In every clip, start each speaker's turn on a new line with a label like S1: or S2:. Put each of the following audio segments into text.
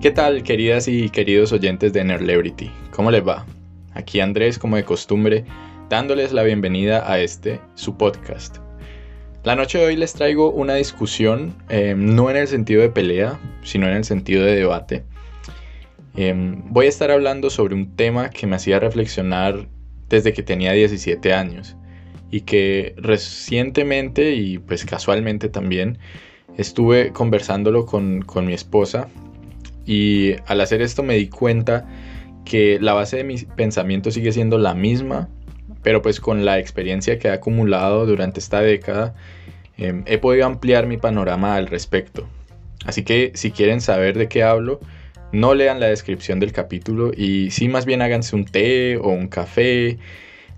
S1: ¿Qué tal, queridas y queridos oyentes de Nerlebrity? ¿Cómo les va? Aquí Andrés, como de costumbre, dándoles la bienvenida a este, su podcast. La noche de hoy les traigo una discusión, eh, no en el sentido de pelea, sino en el sentido de debate. Eh, voy a estar hablando sobre un tema que me hacía reflexionar desde que tenía 17 años y que recientemente y pues casualmente también estuve conversándolo con, con mi esposa y al hacer esto me di cuenta que la base de mi pensamiento sigue siendo la misma, pero pues con la experiencia que he acumulado durante esta década, em, he podido ampliar mi panorama al respecto. Así que si quieren saber de qué hablo, no lean la descripción del capítulo y sí más bien háganse un té o un café,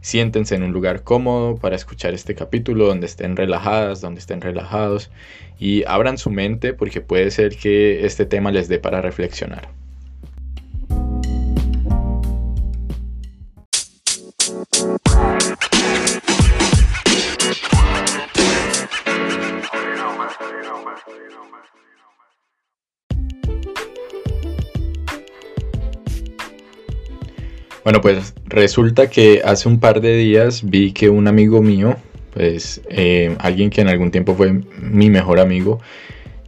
S1: siéntense en un lugar cómodo para escuchar este capítulo donde estén relajadas, donde estén relajados y abran su mente porque puede ser que este tema les dé para reflexionar. Bueno, pues resulta que hace un par de días vi que un amigo mío, pues eh, alguien que en algún tiempo fue mi mejor amigo,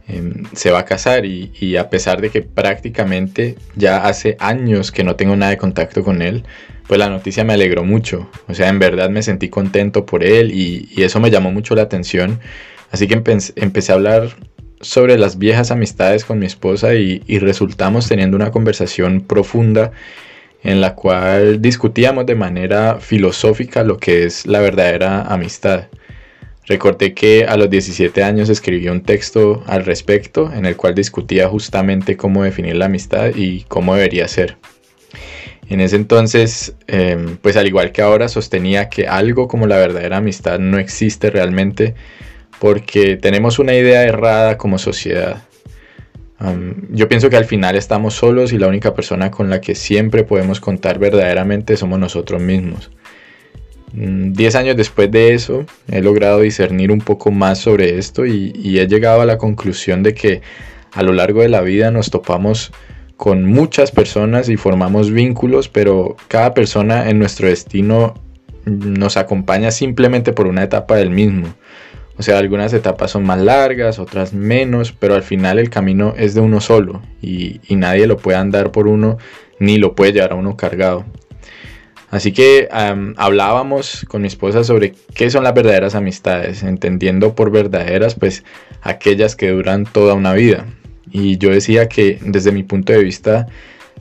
S1: em, se va a casar y, a pesar de que prácticamente ya hace años que no tengo nada de contacto con él, pues la noticia me alegró mucho. O sea, en verdad me sentí contento por él y, eso me llamó mucho la atención. Así que empecé a hablar sobre las viejas amistades con mi esposa y resultamos teniendo una conversación profunda en la cual discutíamos de manera filosófica lo que es la verdadera amistad. Recordé que a los 17 años escribí un texto al respecto en el cual discutía justamente cómo definir la amistad y cómo debería ser. En ese entonces, em, pues al igual que ahora, sostenía que algo como la verdadera amistad no existe realmente porque tenemos una idea errada como sociedad yo pienso que al final estamos solos y la única persona con la que siempre podemos contar verdaderamente somos nosotros mismos. Mm, diez años después de eso, he logrado discernir un poco más sobre esto y, y he llegado a la conclusión de que a lo largo de la vida nos topamos con muchas personas y formamos vínculos, pero cada persona en nuestro destino nos acompaña simplemente por una etapa del mismo. O sea, algunas etapas son más largas, otras menos, pero al final el camino es de uno solo y, nadie lo puede andar por uno ni lo puede llevar a uno cargado. Así que hablábamos con mi esposa sobre qué son las verdaderas amistades, entendiendo por verdaderas pues aquellas que duran toda una vida. Y yo decía que desde mi punto de vista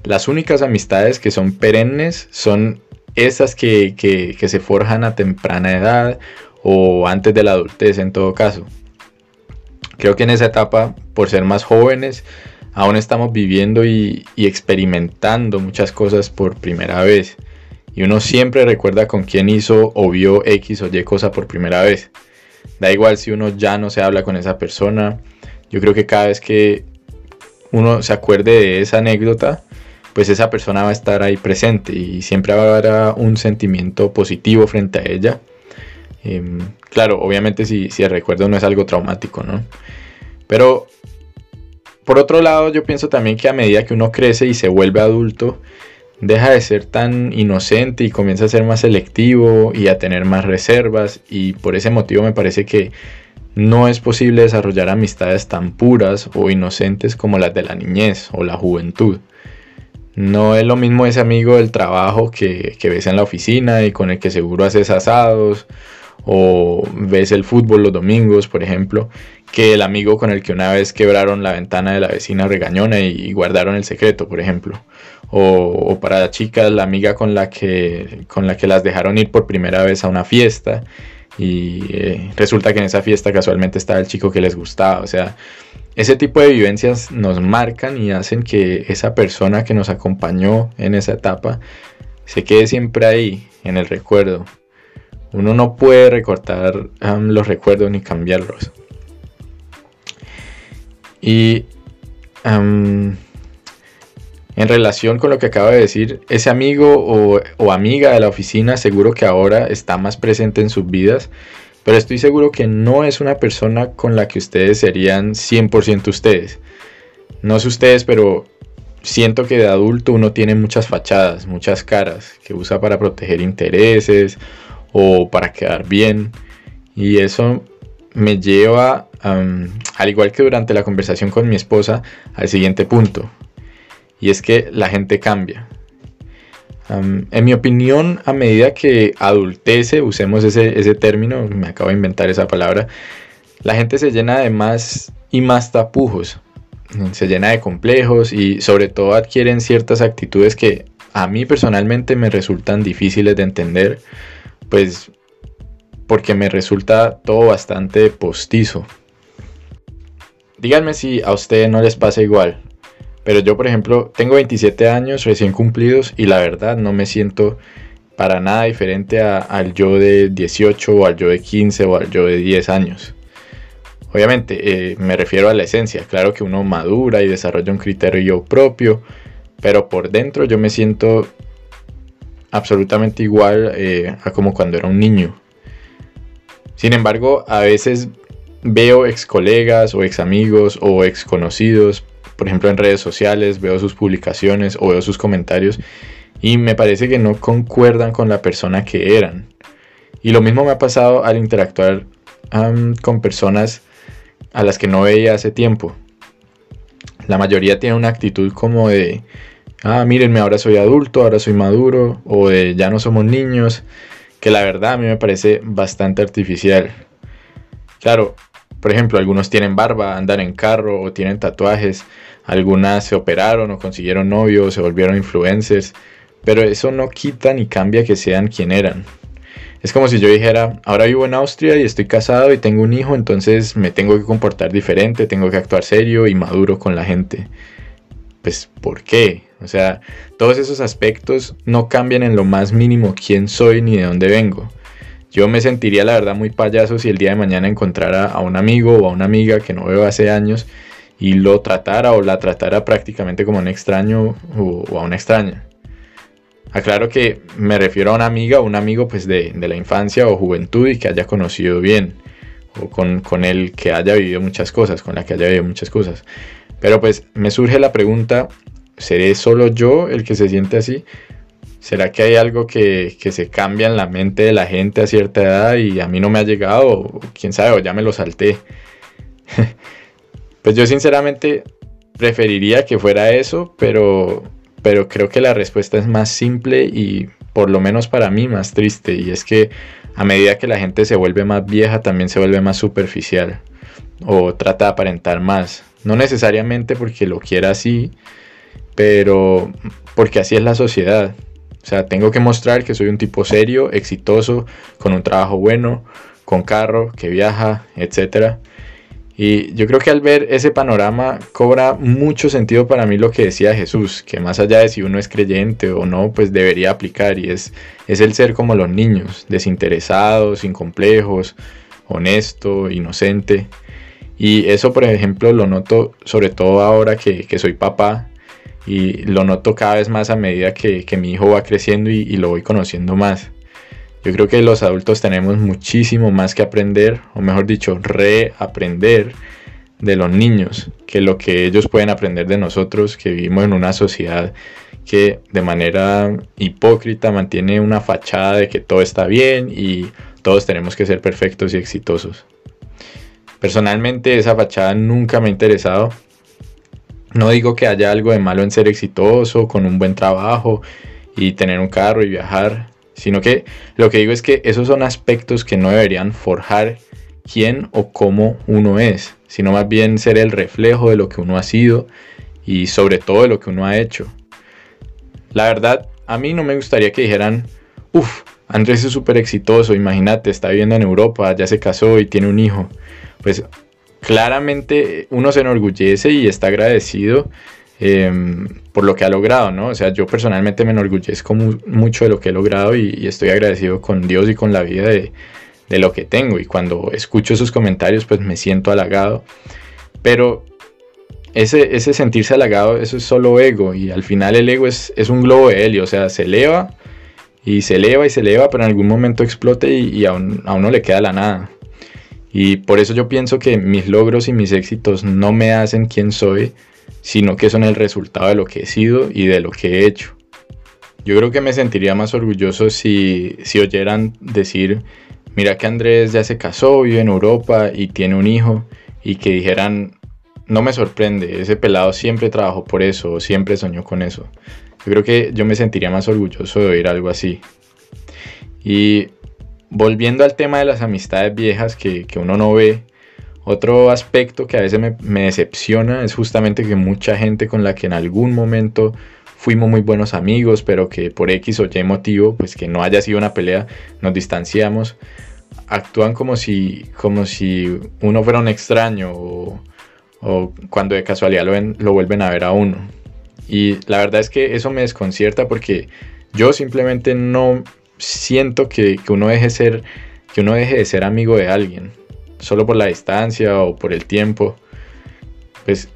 S1: las únicas amistades que son perennes son esas que, que se forjan a temprana edad o antes de la adultez en todo caso. Creo que en esa etapa, por ser más jóvenes, aún estamos viviendo y, experimentando muchas cosas por primera vez. Y uno siempre recuerda con quién hizo o vio X o Y cosa por primera vez. Da igual si uno ya no se habla con esa persona. Yo creo que cada vez que uno se acuerde de esa anécdota, pues esa persona va a estar ahí presente y siempre haber un sentimiento positivo frente a ella Em, claro, obviamente si, si el recuerdo no es algo traumático, ¿no? Pero por otro lado, yo pienso también que a medida que uno crece y se vuelve adulto, deja de ser tan inocente y comienza a ser más selectivo y a tener más reservas y por ese motivo me parece que no es posible desarrollar amistades tan puras o inocentes como las de la niñez o la juventud. No es lo mismo ese amigo del trabajo que, que ves en la oficina y con el que seguro haces asados o ves el fútbol los domingos, por ejemplo, que el amigo con el que una vez quebraron la ventana de la vecina regañona y, guardaron el secreto, por ejemplo. O, para la chica, la amiga con la, que, con la que las dejaron ir por primera vez a una fiesta y eh, resulta que en esa fiesta casualmente estaba el chico que les gustaba. O sea, ese tipo de vivencias nos marcan y hacen que esa persona que nos acompañó en esa etapa se quede siempre ahí, en el recuerdo. Uno no puede recortar los recuerdos ni cambiarlos. Y en relación con lo que acabo de decir, ese amigo o, amiga de la oficina seguro que ahora está más presente en sus vidas, pero estoy seguro que no es una persona con la que ustedes serían 100% ustedes. No sé ustedes, pero siento que de adulto uno tiene muchas fachadas, muchas caras que usa para proteger intereses o para quedar bien. Y eso me lleva, al igual que durante la conversación con mi esposa, al siguiente punto. Y es que la gente cambia. en mi opinión, a medida que adultece, usemos ese, ese término, me acabo de inventar esa palabra, la gente se llena de más y más tapujos, se llena de complejos y sobre todo adquieren ciertas actitudes que a mí personalmente me resultan difíciles de entender, pues porque me resulta todo bastante postizo. Díganme si a ustedes no les pasa igual, pero yo por ejemplo tengo 27 años recién cumplidos y la verdad no me siento para nada diferente al yo de 18 o al yo de 15 o al yo de 10 años. Obviamente, eh, me refiero a la esencia. Claro que uno madura y desarrolla un criterio propio, pero por dentro yo me siento absolutamente igual eh, a como cuando era un niño. Sin embargo, a veces veo ex colegas o ex amigos o ex conocidos, por ejemplo en redes sociales, veo sus publicaciones o veo sus comentarios y me parece que no concuerdan con la persona que eran. Y lo mismo me ha pasado al interactuar con personas a las que no veía hace tiempo. La mayoría tiene una actitud como de, ah, mírenme, ahora soy adulto, ahora soy maduro, o de ya no somos niños, que la verdad a mí me parece bastante artificial. Claro, por ejemplo, algunos tienen barba, andan en carro o tienen tatuajes, algunas se operaron o consiguieron novios, se volvieron influencers, pero eso no quita ni cambia que sean quien eran. Es como si yo dijera, ahora vivo en Austria y estoy casado y tengo un hijo, entonces me tengo que comportar diferente, tengo que actuar serio y maduro con la gente. Pues, ¿por qué? O sea, todos esos aspectos no cambian en lo más mínimo quién soy ni de dónde vengo. Yo me sentiría la verdad muy payaso si el día de mañana encontrara a un amigo o a una amiga que no veo hace años y lo tratara o la tratara prácticamente como un extraño o, a una extraña. Aclaro que me refiero a una amiga o un amigo pues de, la infancia o juventud y que haya conocido bien. O con, con él que haya vivido muchas cosas, con la que haya vivido muchas cosas. Pero pues me surge la pregunta, ¿seré solo yo el que se siente así? ¿Será que hay algo que, que, se cambia en la mente de la gente a cierta edad y a mí no me ha llegado? O quién sabe, o ya me lo salté. pues yo sinceramente preferiría que fuera eso, pero pero creo que la respuesta es más simple y por lo menos para mí más triste y es que a medida que la gente se vuelve más vieja también se vuelve más superficial o trata de aparentar más. No necesariamente porque lo quiera así, pero porque así es la sociedad. O sea, tengo que mostrar que soy un tipo serio, exitoso, con un trabajo bueno, con carro, que viaja, etcétera y yo creo que al ver ese panorama cobra mucho sentido para mí lo que decía Jesús, que más allá de si uno es creyente o no, pues debería aplicar y es, es el ser como los niños, desinteresados, sin complejos, honesto, inocente. Y eso, por ejemplo, lo noto sobre todo ahora que, soy papá y lo noto cada vez más a medida que, mi hijo va creciendo y lo voy conociendo más. Yo creo que los adultos tenemos muchísimo más que aprender, o mejor dicho, reaprender de los niños, que lo que ellos pueden aprender de nosotros, que vivimos en una sociedad que de manera hipócrita mantiene una fachada de que todo está bien y todos tenemos que ser perfectos y exitosos. Personalmente esa fachada nunca me ha interesado. No digo que haya algo de malo en ser exitoso, con un buen trabajo y tener un carro y viajar sino que lo que digo es que esos son aspectos que no deberían forjar quién o cómo uno es, sino más bien ser el reflejo de lo que uno ha sido y sobre todo de lo que uno ha hecho. La verdad, a mí no me gustaría que dijeran, uff, Andrés es súper exitoso, imagínate, está viviendo en Europa, ya se casó y tiene un hijo. Pues claramente uno se enorgullece y está agradecido Em, por lo que ha logrado, ¿no? O sea, yo personalmente me enorgullezco mucho de lo que he logrado y, estoy agradecido con Dios y con la vida de, lo que tengo. Y cuando escucho esos comentarios, pues me siento halagado. Pero ese, sentirse halagado, eso es solo ego. Y al final el ego es, un globo de helio, o sea, se eleva y se eleva y se eleva, pero en algún momento explote y, y a, a uno le queda la nada. Y por eso yo pienso que mis logros y mis éxitos no me hacen quien soy, sino que son el resultado de lo que he sido y de lo que he hecho. Yo creo que me sentiría más orgulloso si, si oyeran decir, mira que Andrés ya se casó, vive en Europa y tiene un hijo, y que dijeran, no me sorprende, ese pelado siempre trabajó por eso, siempre soñó con eso. Yo creo que yo me sentiría más orgulloso de oír algo así. Y volviendo al tema de las amistades viejas que, uno no ve, otro aspecto que a veces me, decepciona es justamente que mucha gente con la que en algún momento fuimos muy buenos amigos, pero que por X o Y motivo, pues que no haya sido una pelea, nos distanciamos, actúan como si, como si uno fuera un extraño o, cuando de casualidad lo, lo vuelven a ver a uno. Y la verdad es que eso me desconcierta porque yo simplemente no siento que, uno deje ser, que uno deje de ser amigo de alguien, solo por la distancia o por el tiempo. Pues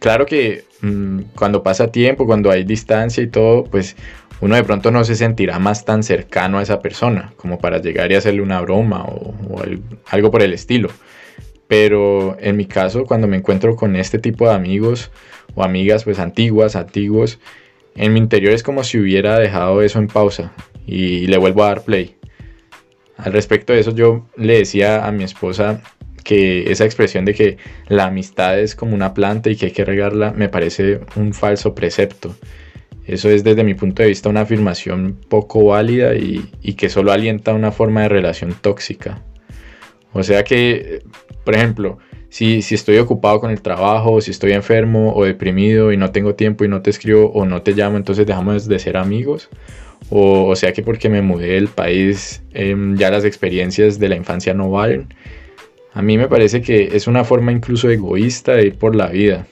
S1: claro que mm, cuando pasa tiempo, cuando hay distancia y todo, pues uno de pronto no se sentirá más tan cercano a esa persona como para llegar y hacerle una broma o, algo por el estilo. Pero en mi caso, cuando me encuentro con este tipo de amigos o amigas pues antiguas, antiguos, en mi interior es como si hubiera dejado eso en pausa y le vuelvo a dar play. Al respecto de eso yo le decía a mi esposa que esa expresión de que la amistad es como una planta y que hay que regarla me parece un falso precepto. Eso es desde mi punto de vista una afirmación poco válida y, y que solo alienta una forma de relación tóxica. O sea que, por ejemplo, si, si, estoy ocupado con el trabajo, si estoy enfermo o deprimido y no tengo tiempo y no te escribo o no te llamo, entonces dejamos de ser amigos. O, sea que porque me mudé del país em, ya las experiencias de la infancia no valen. A mí me parece que es una forma incluso egoísta de ir por la vida.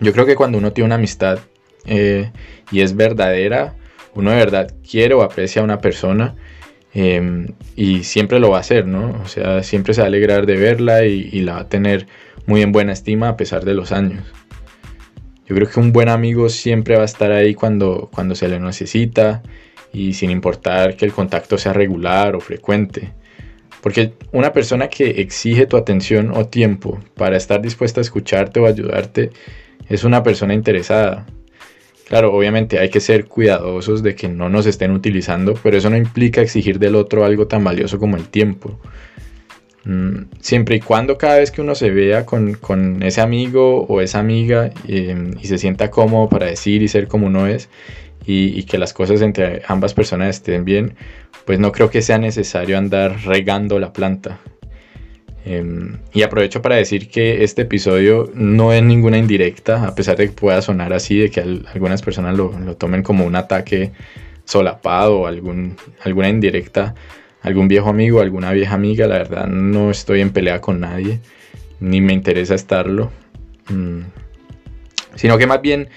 S1: Yo creo que cuando uno tiene una amistad eh, y es verdadera, uno de verdad quiere o aprecia a una persona em, y siempre lo va a hacer, ¿no? O sea, siempre se va a alegrar de verla y, y la va a tener muy en buena estima a pesar de los años. Yo creo que un buen amigo siempre va a estar ahí cuando, cuando se le necesita y sin importar que el contacto sea regular o frecuente. Porque una persona que exige tu atención o tiempo para estar dispuesta a escucharte o ayudarte es una persona interesada. Claro, obviamente hay que ser cuidadosos de que no nos estén utilizando, pero eso no implica exigir del otro algo tan valioso como el tiempo. Mm, siempre y cuando cada vez que uno se vea con, ese amigo o esa amiga em, y se sienta cómodo para decir y ser como uno es y, que las cosas entre ambas personas estén bien, pues no creo que sea necesario andar regando la planta. Em, y aprovecho para decir que este episodio no es ninguna indirecta, a pesar de que pueda sonar así, de que algunas personas lo, lo, tomen como un ataque solapado o alguna indirecta algún viejo amigo, alguna vieja amiga, la verdad no estoy en pelea con nadie, ni me interesa estarlo, mm. sino que más bien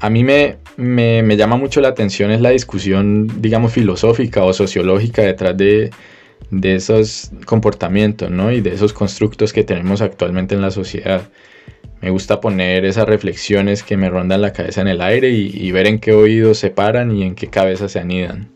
S1: a mí me, me, llama mucho la atención es la discusión, digamos, filosófica o sociológica detrás de, de esos comportamientos, ¿no? Y de esos constructos que tenemos actualmente en la sociedad. Me gusta poner esas reflexiones que me rondan la cabeza en el aire y, y ver en qué oídos se paran y en qué cabeza se anidan.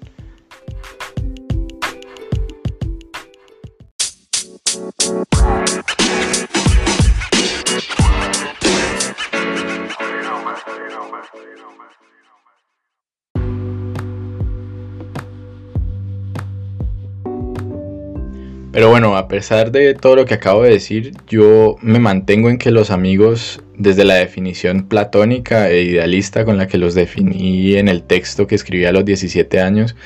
S1: Bueno, a pesar de todo lo que acabo de decir, yo me mantengo en que los amigos, desde la definición platónica e idealista con la que los definí en el texto que escribí a los 17 años,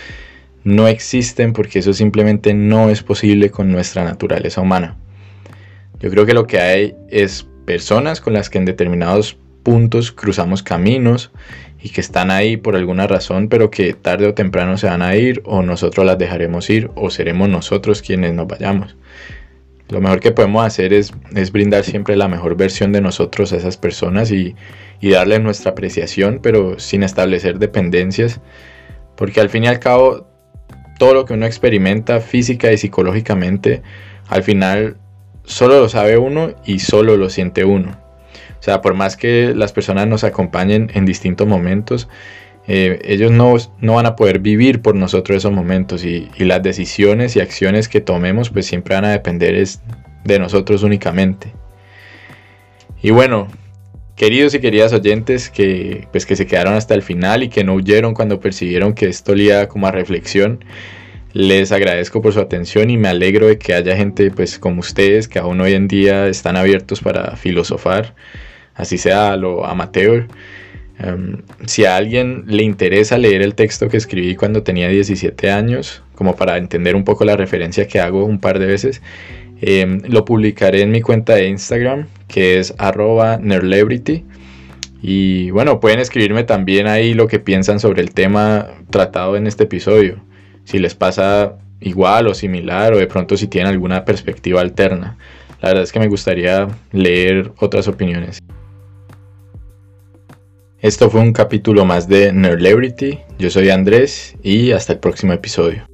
S1: no existen porque eso simplemente no es posible con nuestra naturaleza humana. Yo creo que lo que hay es personas con las que en determinados puntos cruzamos caminos y que están ahí por alguna razón, pero que tarde o temprano se van a ir o nosotros las dejaremos ir o seremos nosotros quienes nos vayamos. Lo mejor que podemos hacer es, es brindar siempre la mejor versión de nosotros a esas personas y, y darle nuestra apreciación, pero sin establecer dependencias, porque al fin y al cabo todo lo que uno experimenta física y psicológicamente, al final solo lo sabe uno y solo lo siente uno. Sea, por más que las personas nos acompañen en distintos momentos, eh, ellos no, no, van a poder vivir por nosotros esos momentos y, las decisiones y acciones que tomemos pues siempre van a depender es de nosotros únicamente. Y bueno, queridos y queridas oyentes que, pues, que se quedaron hasta el final y que no huyeron cuando percibieron que esto lía como a reflexión, les agradezco por su atención y me alegro de que haya gente pues como ustedes que aún hoy en día están abiertos para filosofar, así sea lo amateur. Em, si a alguien le interesa leer el texto que escribí cuando tenía 17 años, como para entender un poco la referencia que hago un par de veces, em, lo publicaré en mi cuenta de Instagram, que es arroba nerlebrity. Y bueno, pueden escribirme también ahí lo que piensan sobre el tema tratado en este episodio si les pasa igual o similar o de pronto si tienen alguna perspectiva alterna. La verdad es que me gustaría leer otras opiniones. Esto fue un capítulo más de Nerdlebrity. Yo soy Andrés y hasta el próximo episodio.